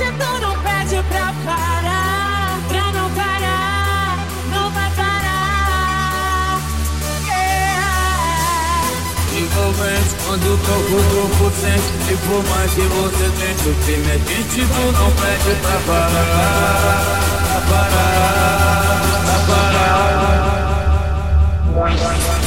Tu não pede pra parar, pra não parar, não vai parar. Yeah. Envolvente, quando toco o corpo sente E por mais que você sente o crime é Tu não pede pra parar, pra parar, pra parar.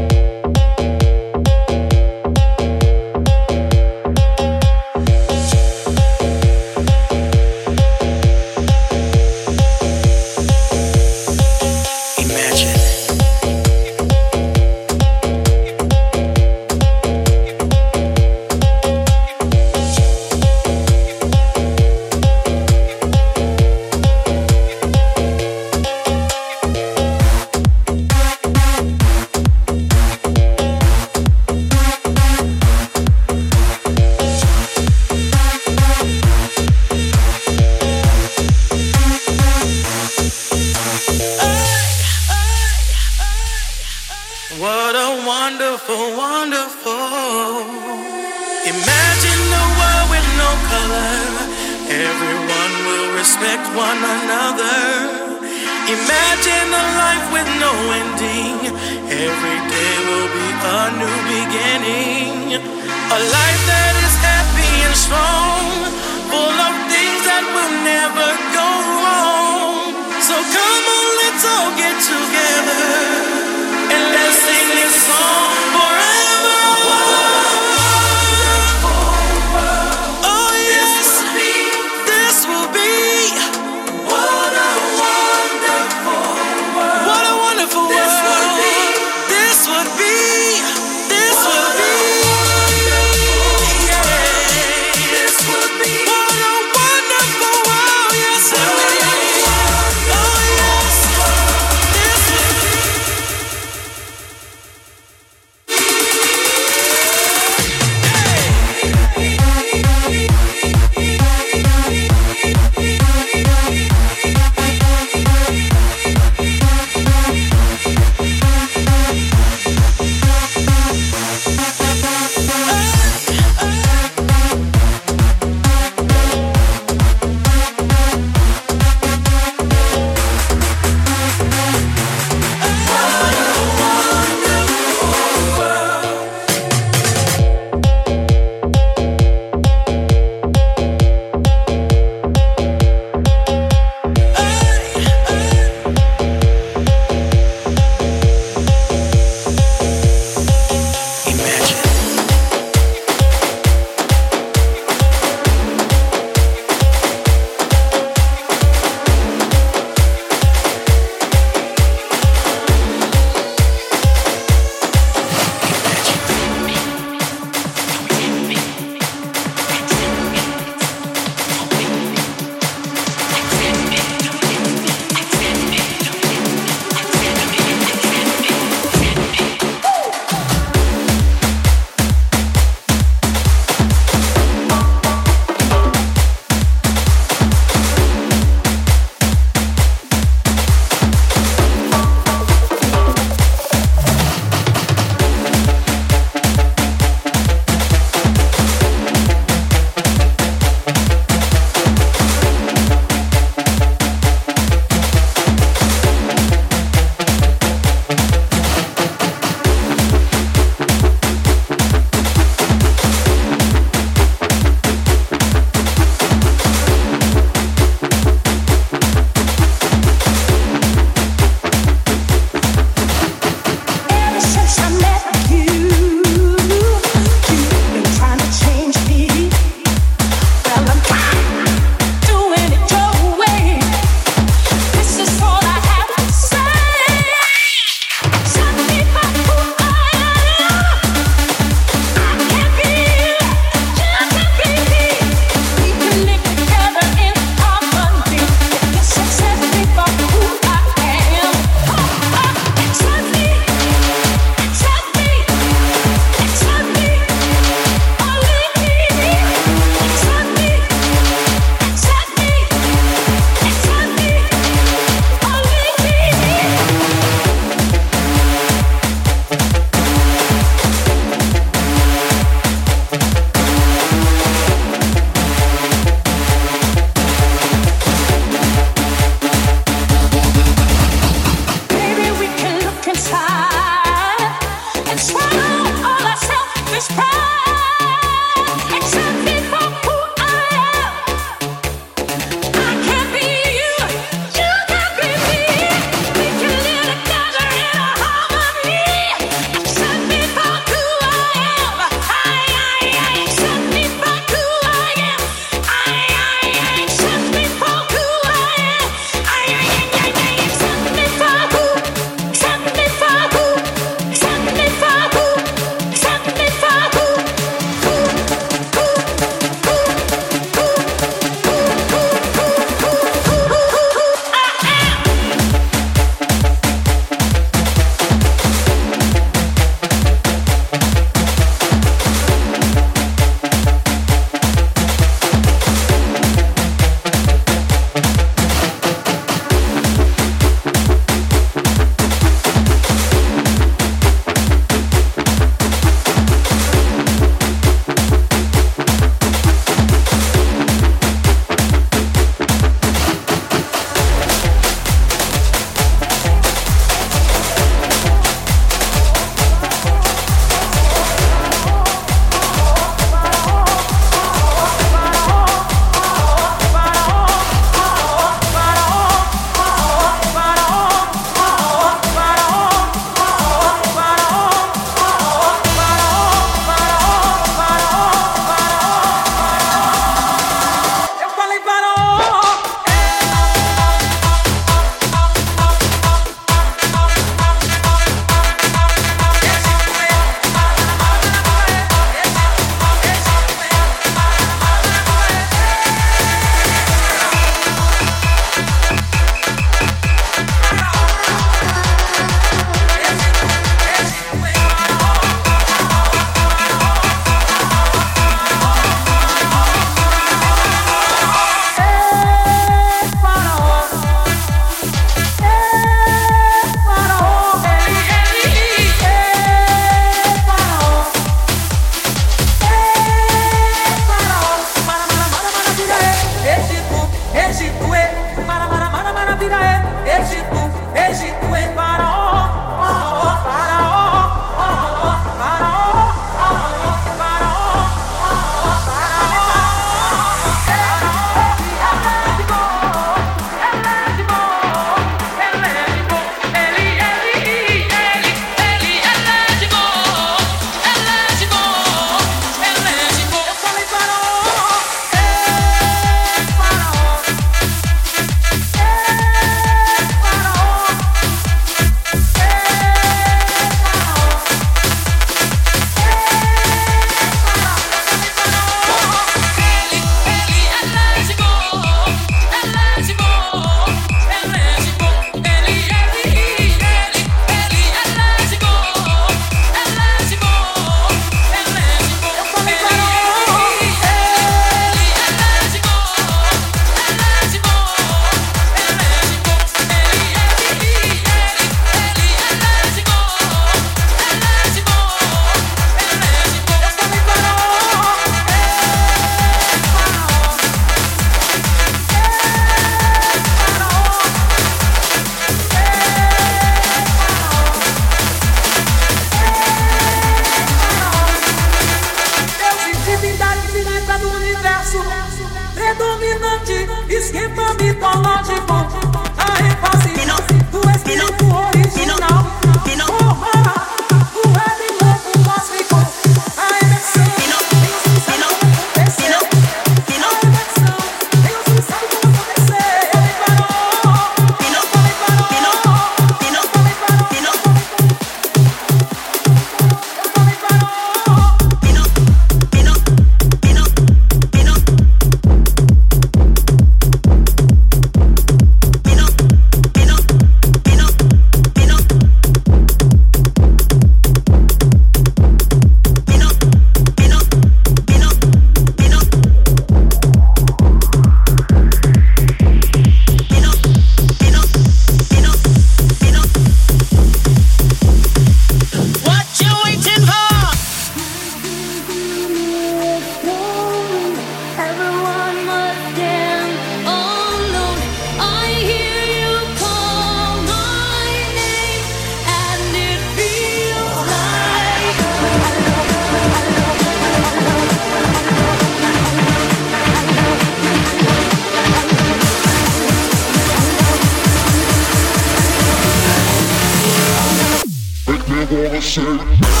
shit.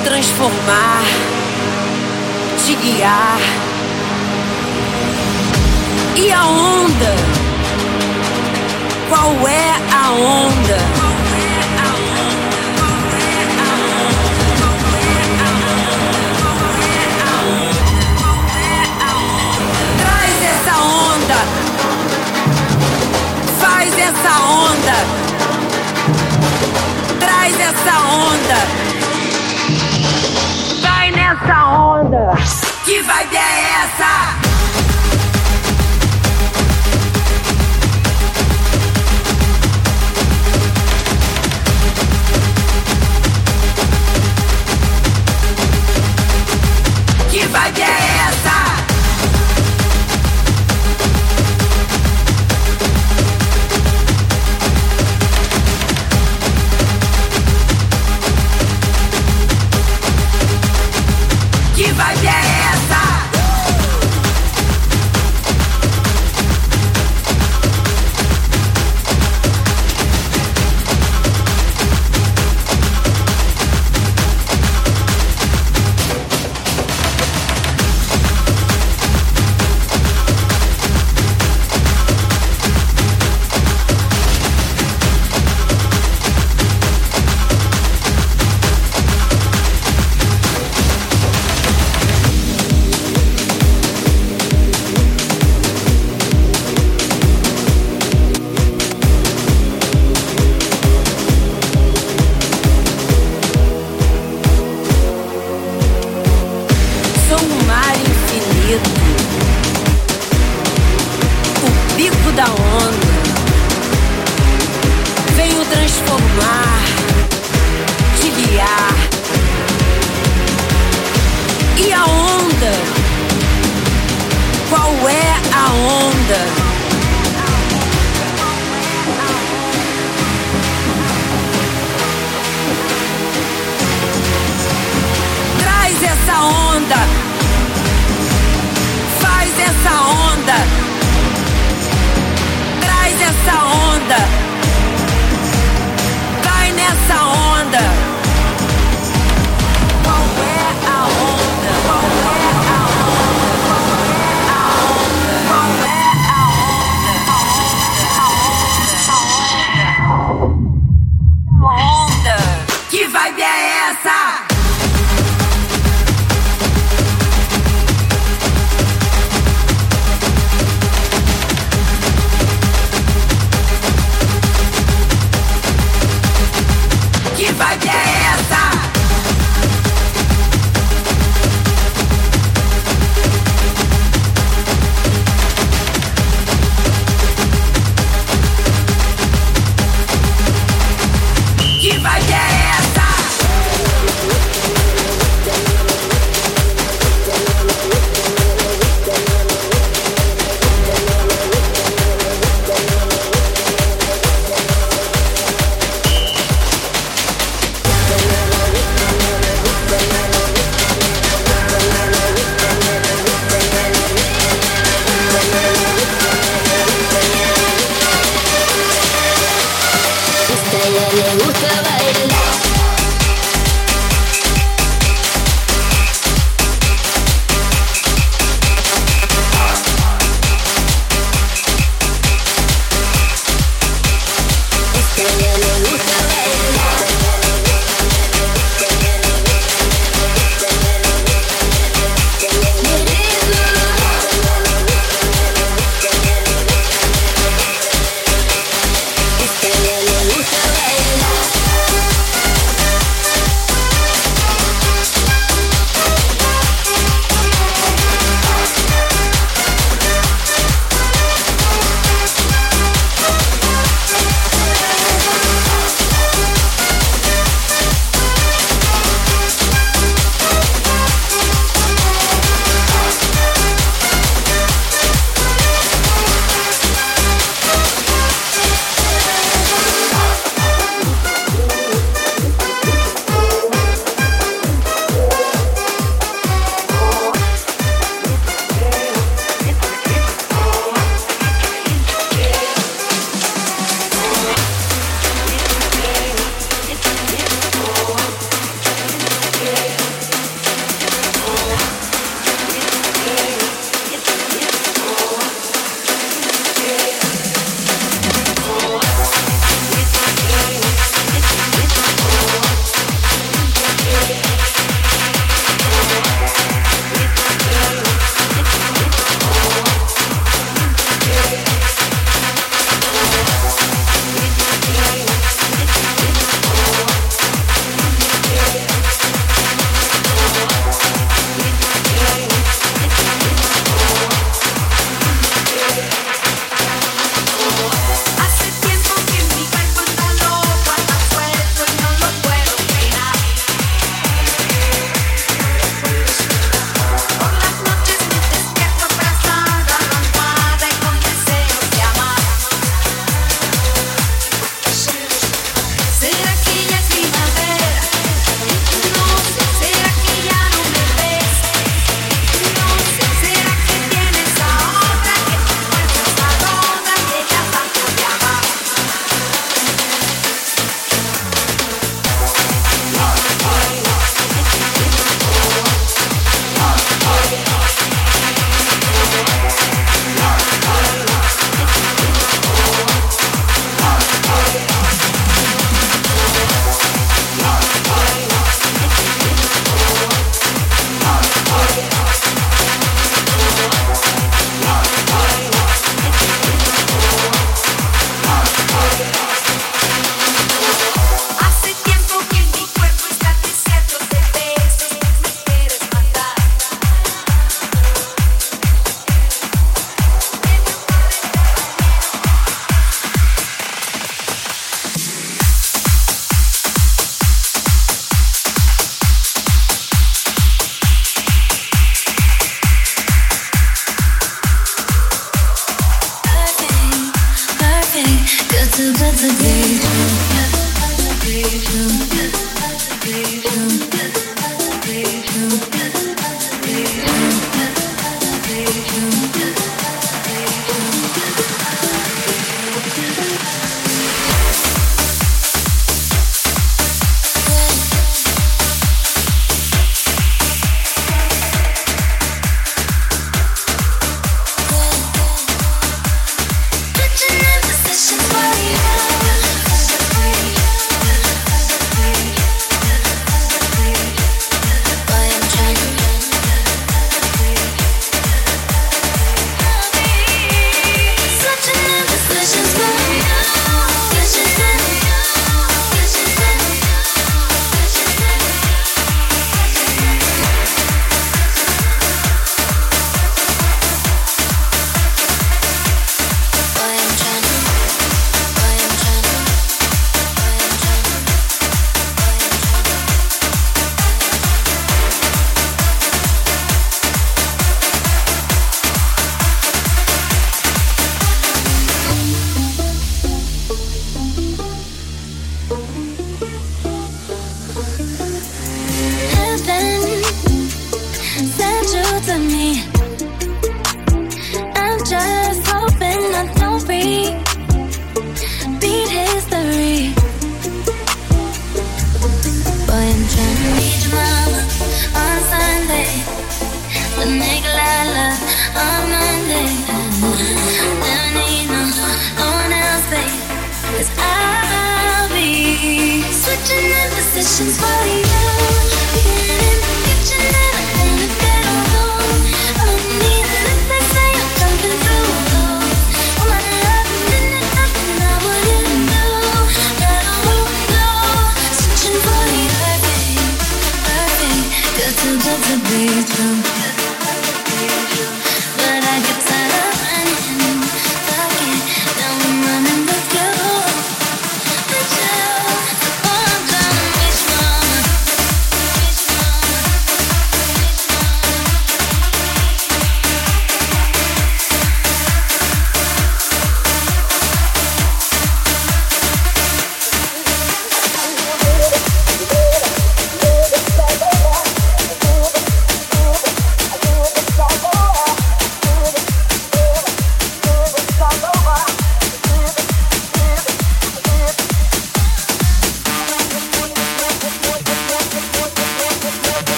transformar, te guiar. E a onda? Qual é a onda? Traz essa onda, faz essa onda, traz essa onda nessa onda. Que vibe é essa?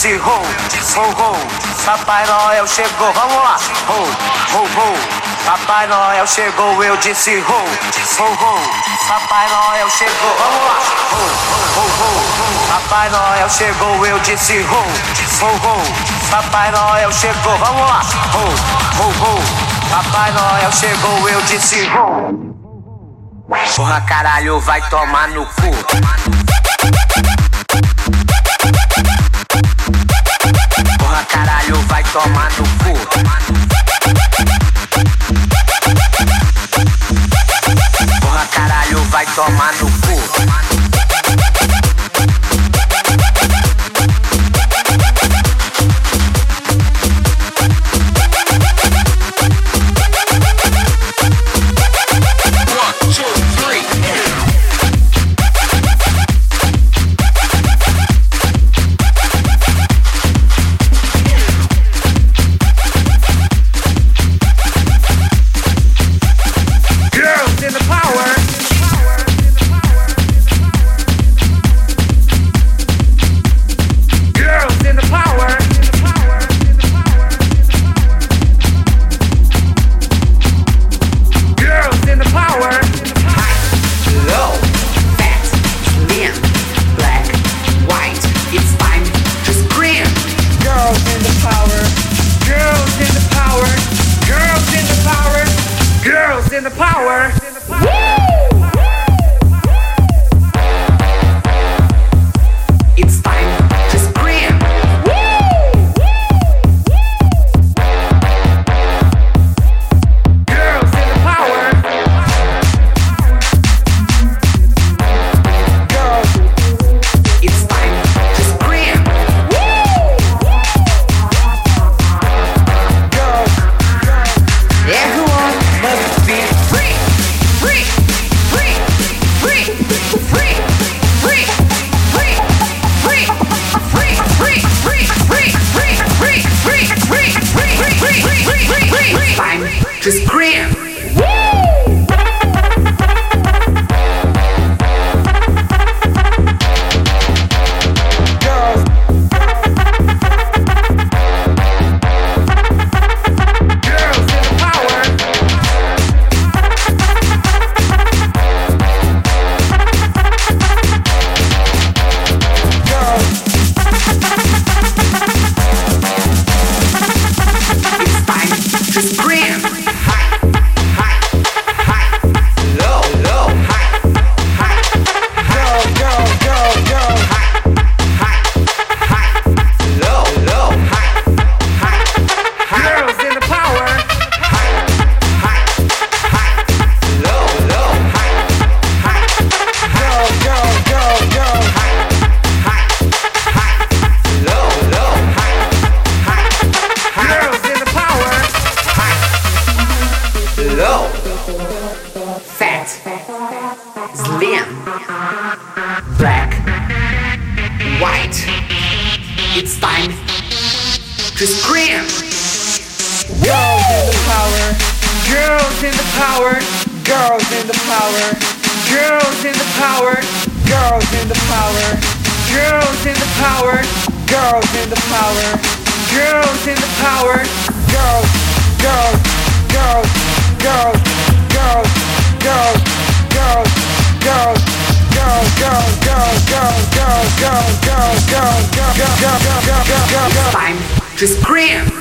se rou, rou, rou. Papai Noel chegou, vamos lá. Rou, rou, rou. Papai Noel chegou, eu disse rou, rou, rou. Papai Noel chegou, vamos lá. Rou, rou. Papai Noel chegou, eu disse rou, rou, rou. Papai Noel chegou, vamos lá. Rou, rou, rou. Papai Noel chegou, eu disse rou. Porra, caralho, vai tomar no cu. toma no cu. Porra, caralho, vai tomar no cu. Fat, slim, black, white. It's time to scream. Girls in the power, girls in the power, girls in the power, girls in the power, girls in the power, girls in the power, girls in the power, girls in the power, girls, girls, girls, girls. Just girls,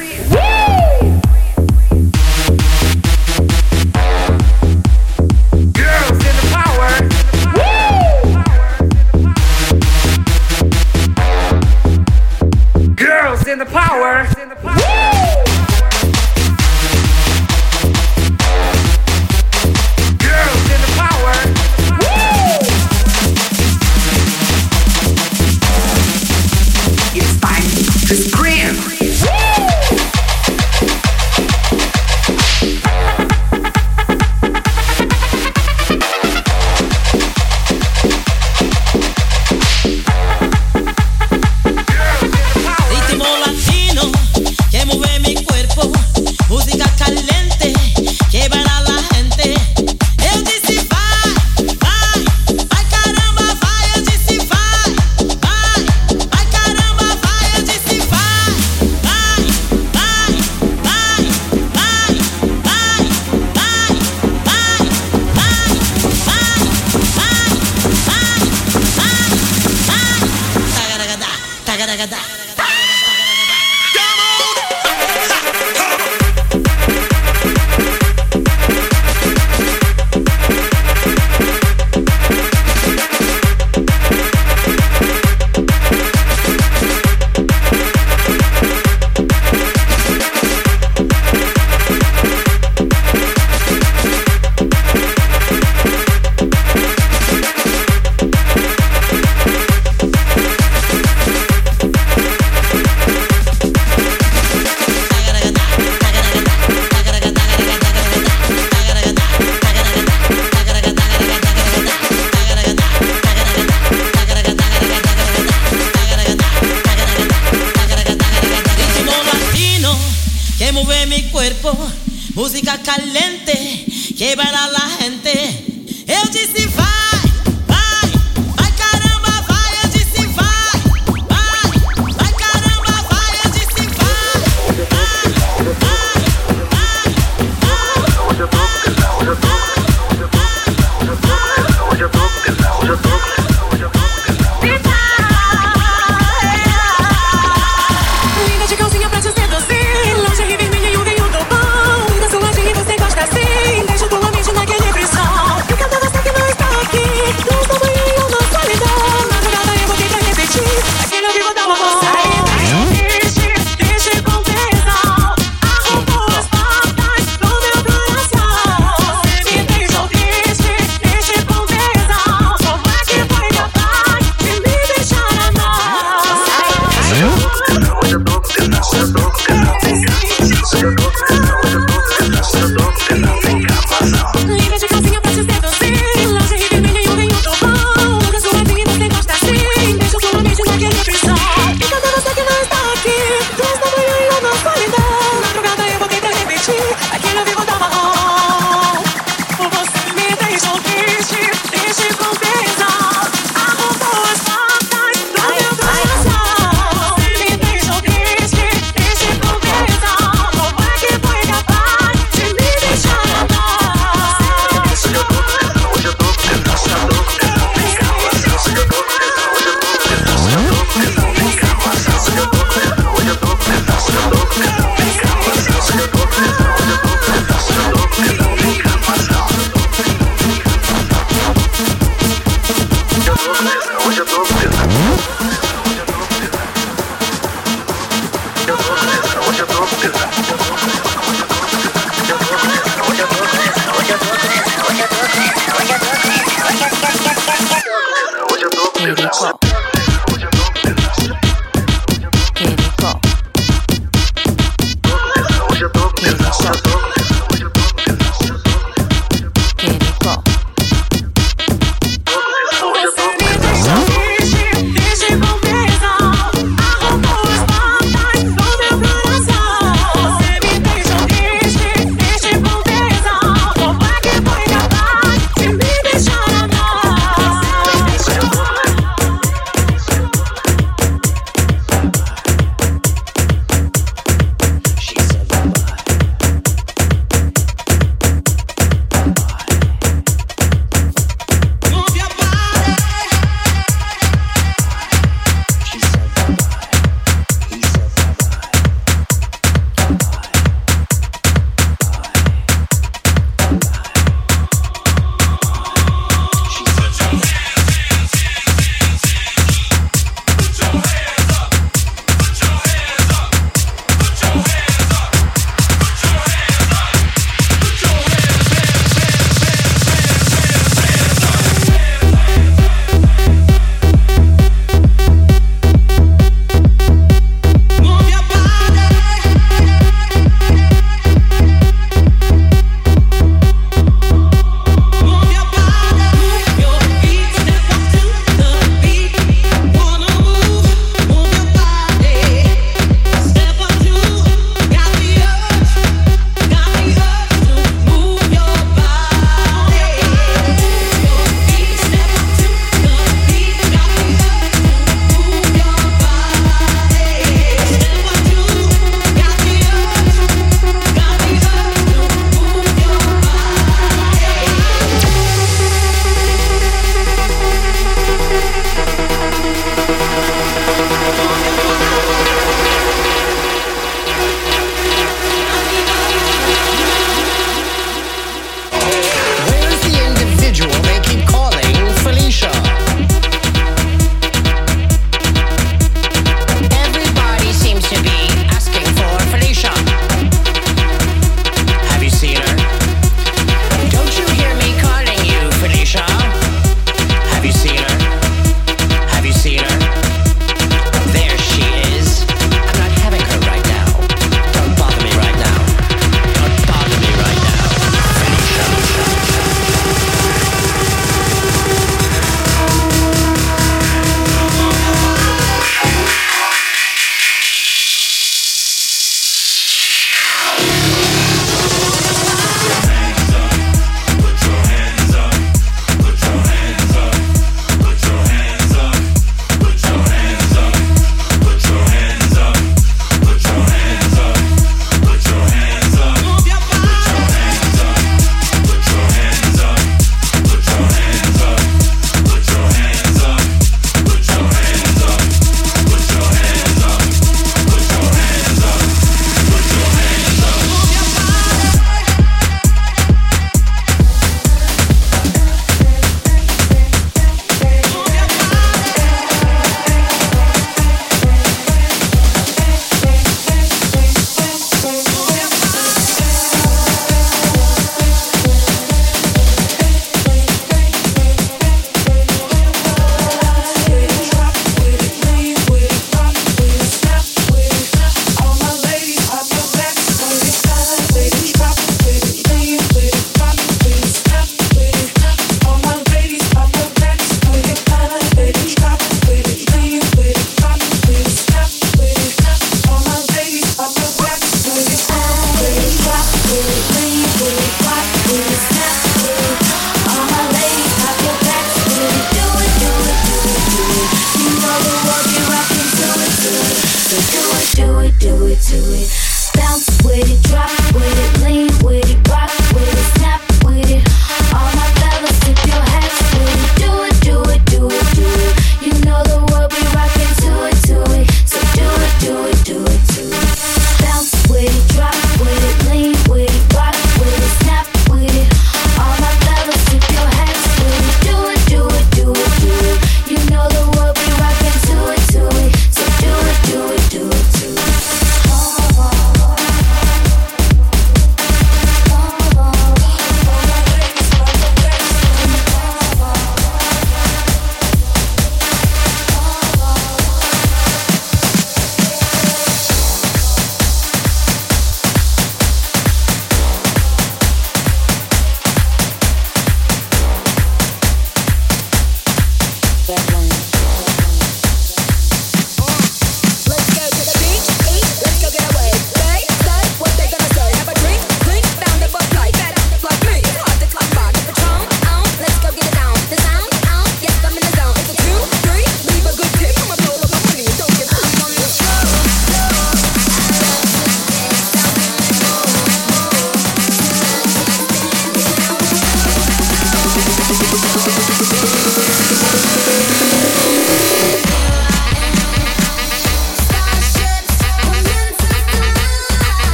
now.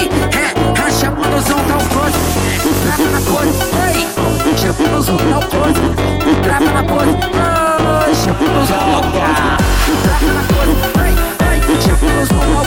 Ei, é, racha manosão tá tal close. Entrava na pose, ei, chama manosão tá o close. Entrava na pose, ei, chama manosão tá o close. Entrava na pose, ei, ei, chama manosão tá o close.